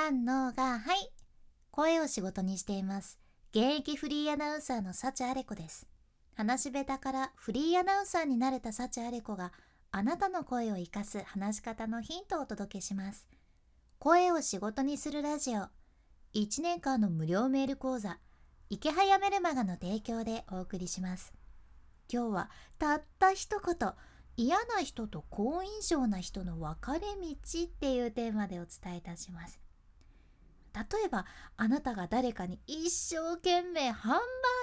三のがはい声を仕事にしています。現役フリーアナウンサーの幸あれ子です。話し下手からフリーアナウンサーになれた幸あれ子があなたの声を生かす話し方のヒントをお届けします。声を仕事にするラジオ。1年間の無料メール講座。池早メルマガの提供でお送りします。今日はたった一言。嫌な人と好印象な人の分かれ道っていうテーマでお伝えいたします。例えばあなたが誰かに一生懸命ハン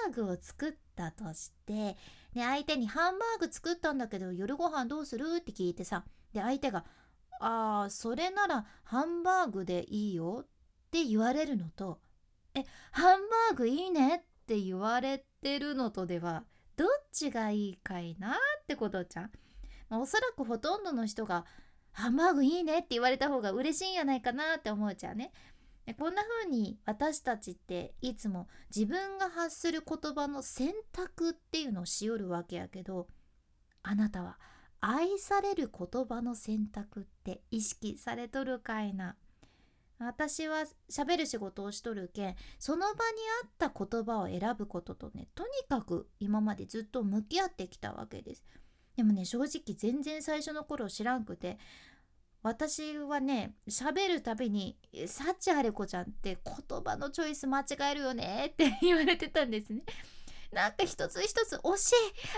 バーグを作ったとしてで相手にハンバーグ作ったんだけど夜ご飯どうする？って聞いてさで相手が「ああそれならハンバーグでいいよ」って言われるのと「えハンバーグいいね」って言われてるのとではどっちがいいかいなってことじゃん。まあ、おそらくほとんどの人がハンバーグいいね？って言われた方が嬉しいんやないかなって思うじゃんね。でこんな風に私たちっていつも自分が発する言葉の選択っていうのをしよるわけやけどあなたは愛される言葉の選択って意識されとるかいな。私は喋る仕事をしとるけんその場に合った言葉を選ぶこととねとにかく今までずっと向き合ってきたわけです。でもね正直全然最初の頃知らんくて私はね喋るたびに「幸あれ子ちゃんって言葉のチョイス間違えるよね」って言われてたんですね。なんか一つ一つ惜しい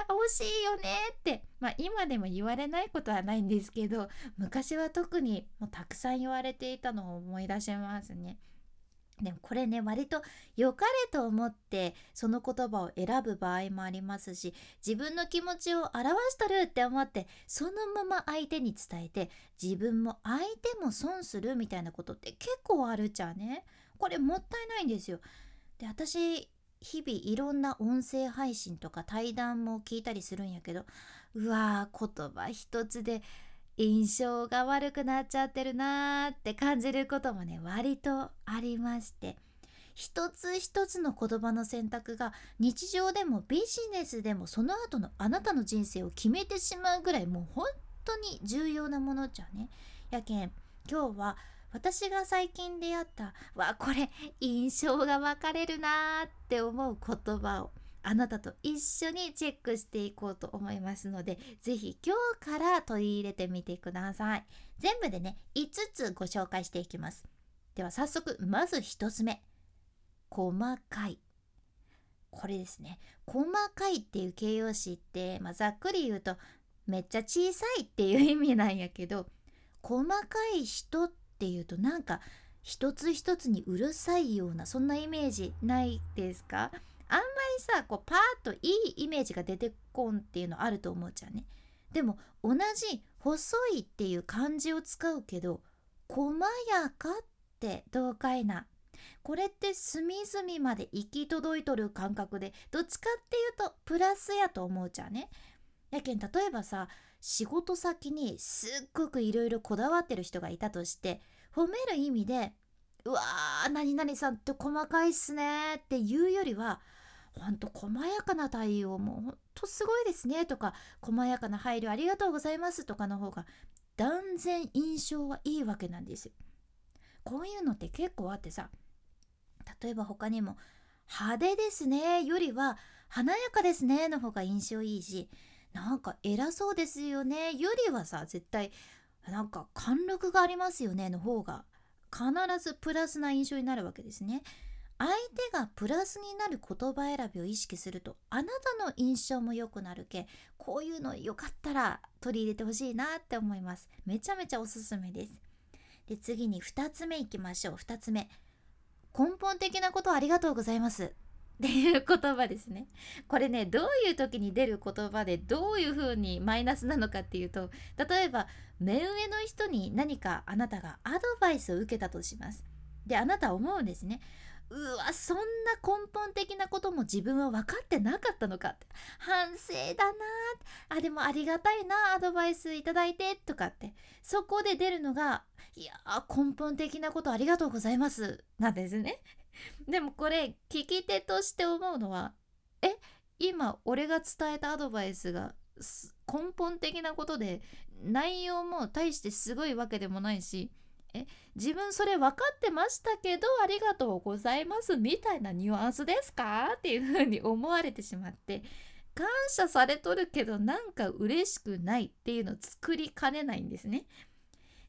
惜しいよねってまあ今でも言われないことはないんですけど昔は特にもうたくさん言われていたのを思い出しますね。でもこれね割と良かれと思ってその言葉を選ぶ場合もありますし自分の気持ちを表しとるって思ってそのまま相手に伝えて自分も相手も損するみたいなことって結構あるじゃんね。これもったいないんですよ。で私日々いろんな音声配信とか対談も聞いたりするんやけどうわー言葉一つで印象が悪くなっちゃってるなーって感じることもね割とありまして。一つ一つの言葉の選択が日常でもビジネスでもその後のあなたの人生を決めてしまうぐらいもう本当に重要なものじゃね。やけん今日は私が最近出会ったわこれ印象が分かれるなーって思う言葉をあなたと一緒にチェックしていこうと思いますので是非今日から取り入れてみてください。全部でね5つご紹介していきます。では早速まず1つ目。細かい。これですね。細かいっていう形容詞って、まあ、ざっくり言うとめっちゃ小さいっていう意味なんやけど細かい人っていうとなんか一つ一つにうるさいようなそんなイメージないですか？あんまりさこうパーッといいイメージが出てこんっていうのあると思うじゃんね。でも同じ細いっていう漢字を使うけど細やかってどうかいな。これって隅々まで行き届いとる感覚でどっちかっていうとプラスやと思うじゃんね。やけん例えばさ仕事先にすっごくいろいろこだわってる人がいたとして褒める意味で「うわー何々さんって細かいっすね」って言うよりはほんと細やかな対応もほんとすごいですねとか細やかな配慮ありがとうございますとかの方が断然印象はいいわけなんですよ。こういうのって結構あってさ例えば他にも派手ですねよりは華やかですねの方が印象いいしなんか偉そうですよねよりはさ絶対なんか貫禄がありますよねの方が必ずプラスな印象になるわけですね。相手がプラスになる言葉選びを意識するとあなたの印象も良くなるけこういうのよかったら取り入れてほしいなって思います。めちゃめちゃおすすめです。で次に2つ目いきましょう。2つ目。根本的なことありがとうございます。っていう言葉ですね。これねどういう時に出る言葉でどういう風にマイナスなのかっていうと例えば目上の人に何かあなたがアドバイスを受けたとします。であなた思うんですね。うわそんな根本的なことも自分は分かってなかったのかって。反省だなあでもありがたいなアドバイスいただいてとかって。そこで出るのがいや根本的なことありがとうございますなんですね。でもこれ聞き手として思うのはえ今俺が伝えたアドバイスが根本的なことで内容も大してすごいわけでもないしえ自分それ分かってましたけどありがとうございますみたいなニュアンスですか？っていう風に思われてしまって感謝されとるけどなんか嬉しくないっていうのを作りかねないんですね。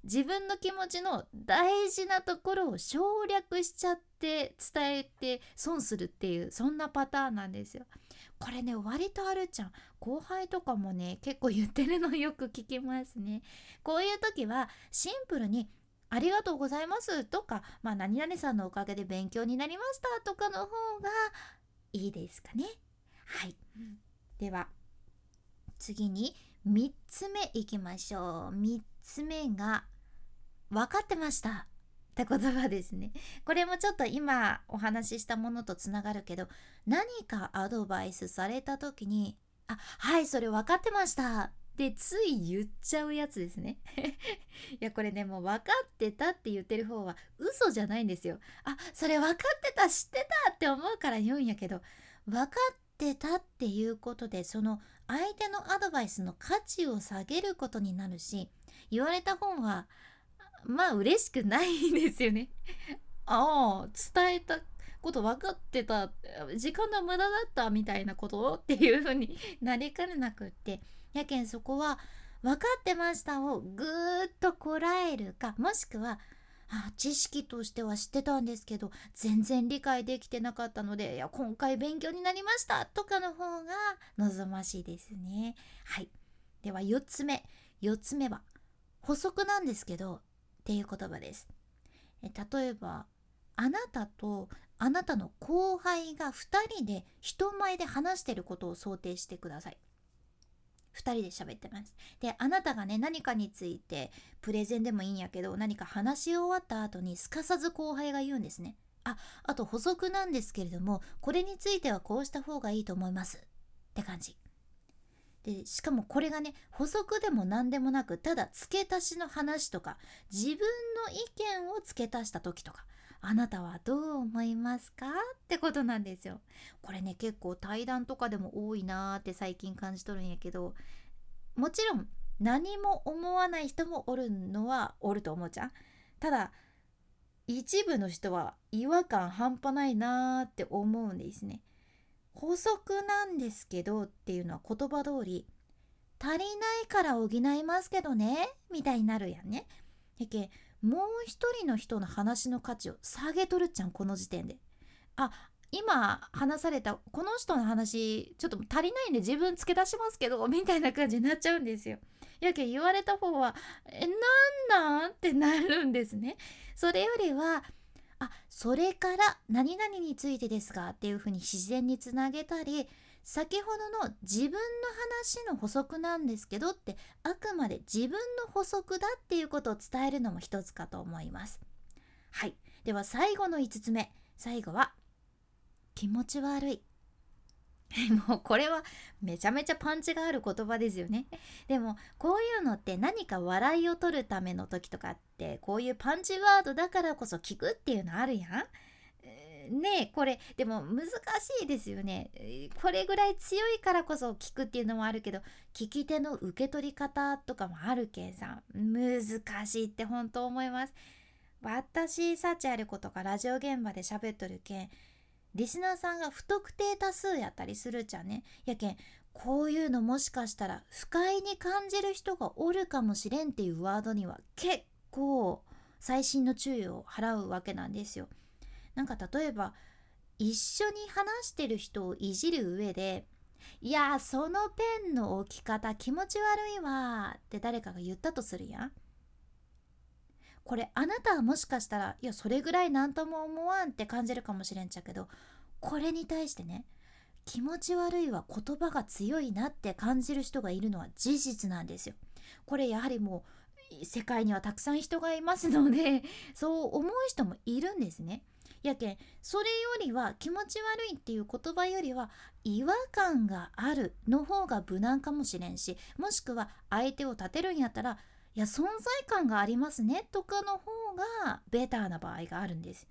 自分の気持ちの大事なところを省略しちゃって伝えて損するっていうそんなパターンなんですよ。これね割とあるじゃん後輩とかもね結構言ってるのよく聞きますね。こういう時はシンプルにありがとうございますとか、まあ、何々さんのおかげで勉強になりましたとかの方がいいですかね。はい。では、次に3つ目いきましょう。3つ目が、分かってました。って言葉ですね。これもちょっと今お話ししたものとつながるけど、何かアドバイスされた時に、あ、はい、それ分かってましたてつい言っちゃうやつですね。いやこれねもう分かってたって言ってる方は嘘じゃないんですよ。あそれ分かってた知ってたって思うから言うんやけど分かってたっていうことでその相手のアドバイスの価値を下げることになるし言われた本はまあ嬉しくないんですよね。ああ伝えたこと分かってた時間の無駄だったみたいなこと？っていう風になりかねなくって。やけんそこは分かってましたをぐーっとこらえるかもしくはあ知識としては知ってたんですけど全然理解できてなかったのでいや今回勉強になりましたとかの方が望ましいですね。はい。では4つ目。4つ目は補足なんですけどっていう言葉です。え例えばあなたとあなたの後輩が2人で人前で話してることを想定してください。2人で喋ってます。であなたがね何かについてプレゼンでもいいんやけど何か話し終わった後にすかさず後輩が言うんですね。ああと補足なんですけれどもこれについてはこうした方がいいと思いますって感じ。でしかもこれがね補足でも何でもなくただ付け足しの話とか自分の意見を付け足した時とかあなたはどう思いますか？ってことなんですよ。これね結構対談とかでも多いなーって最近感じとるんやけどもちろん何も思わない人もおるのはおると思うじゃん。ただ一部の人は違和感半端ないなーって思うんですね。補足なんですけどっていうのは言葉通り足りないから補いますけどねみたいになるやんね。やけもう一人の人の話の価値を下げとるっちゃんこの時点で。あ今話されたこの人の話ちょっと足りないんで自分付け出しますけどみたいな感じになっちゃうんですよ。やけ言われた方はえなんなん？ってなるんですね。それよりはあそれから何々についてですか？っていうふうに自然につなげたり先ほどの自分の話の補足なんですけどってあくまで自分の補足だっていうことを伝えるのも一つかと思います。はい。では最後の5つ目。最後は気持ち悪い。もうこれはめちゃめちゃパンチがある言葉ですよね。でもこういうのって何か笑いを取るための時とかってこういうパンチワードだからこそ聞くっていうのあるやん。ねこれでも難しいですよね。これぐらい強いからこそ聞くっていうのもあるけど聞き手の受け取り方とかもあるけんさ。ん難しいって本当思います。私幸あることかラジオ現場で喋っとるけんリスナーさんが不特定多数やったりするじゃね。やけんこういうのもしかしたら不快に感じる人がおるかもしれんっていうワードには結構細心の注意を払うわけなんですよ。なんか例えば一緒に話してる人をいじる上で「いやそのペンの置き方気持ち悪いわ」って誰かが言ったとするやん。これあなたはもしかしたらいやそれぐらい何とも思わんって感じるかもしれんちゃけどこれに対してね気持ち悪いは言葉が強いなって感じる人がいるのは事実なんですよ。これやはりもう世界にはたくさん人がいますのでそう思う人もいるんですね。やけんそれよりは気持ち悪いっていう言葉よりは違和感があるの方が無難かもしれんしもしくは相手を立てるんやったらいや存在感がありますねとかの方がベターな場合があるんです。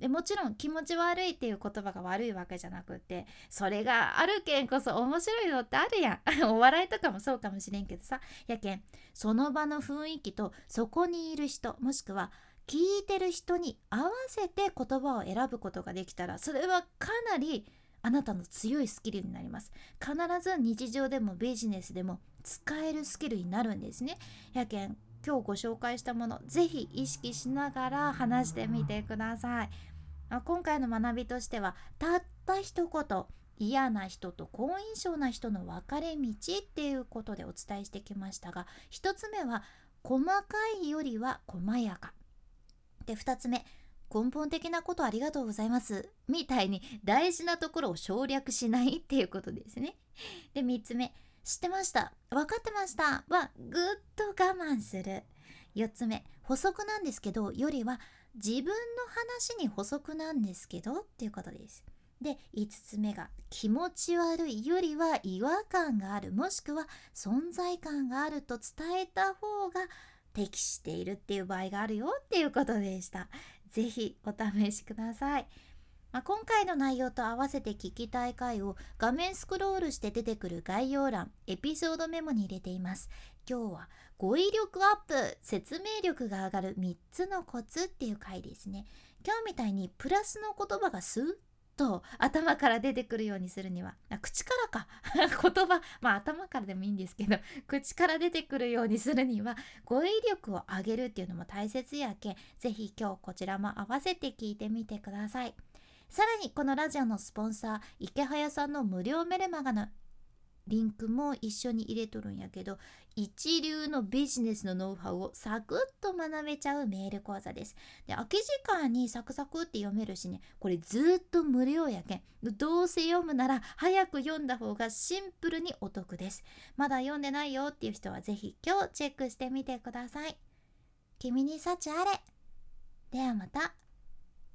でもちろん気持ち悪いっていう言葉が悪いわけじゃなくってそれがあるけんこそ面白いのってあるやん お笑いとかもそうかもしれんけどさやけんその場の雰囲気とそこにいる人もしくは聞いてる人に合わせて言葉を選ぶことができたらそれはかなりあなたの強いスキルになります。必ず日常でもビジネスでも使えるスキルになるんですね。やけん今日ご紹介したものぜひ意識しながら話してみてください。今回の学びとしてはたった一言嫌な人と好印象な人の分かれ道っていうことでお伝えしてきましたが1つ目は細かいよりは細やか。で2つ目根本的なことありがとうございます。みたいに大事なところを省略しないっていうことですね。で3つ目知ってました。分かってました。はぐっと我慢する。4つ目補足なんですけどよりは自分の話に補足なんですけどっていうことです。で5つ目が気持ち悪いよりは違和感がある。もしくは存在感があると伝えた方が適しているっていう場合があるよっていうことでした。是非お試しください、まあ、今回の内容と合わせて聞きたい回を画面スクロールして出てくる概要欄エピソードメモに入れています。今日は語彙力アップ説明力が上がる3つのコツっていう回ですね。今日みたいにプラスの言葉がスーッと頭から出てくるようにするには。口からか。言葉。まあ頭からでもいいんですけど口から出てくるようにするには語彙力を上げるっていうのも大切やけ是非今日こちらも合わせて聞いてみてください。さらにこのラジオのスポンサー池早さんの無料メルマガのリンクも一緒に入れとるんやけど一流のビジネスのノウハウをサクッと学べちゃうメール講座です。で空き時間にサクサクって読めるしねこれずっと無料やけんどうせ読むなら早く読んだ方がシンプルにお得です。まだ読んでないよっていう人は是非今日チェックしてみてください。君に幸あれではまた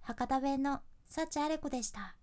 博多弁の幸あれ子でした。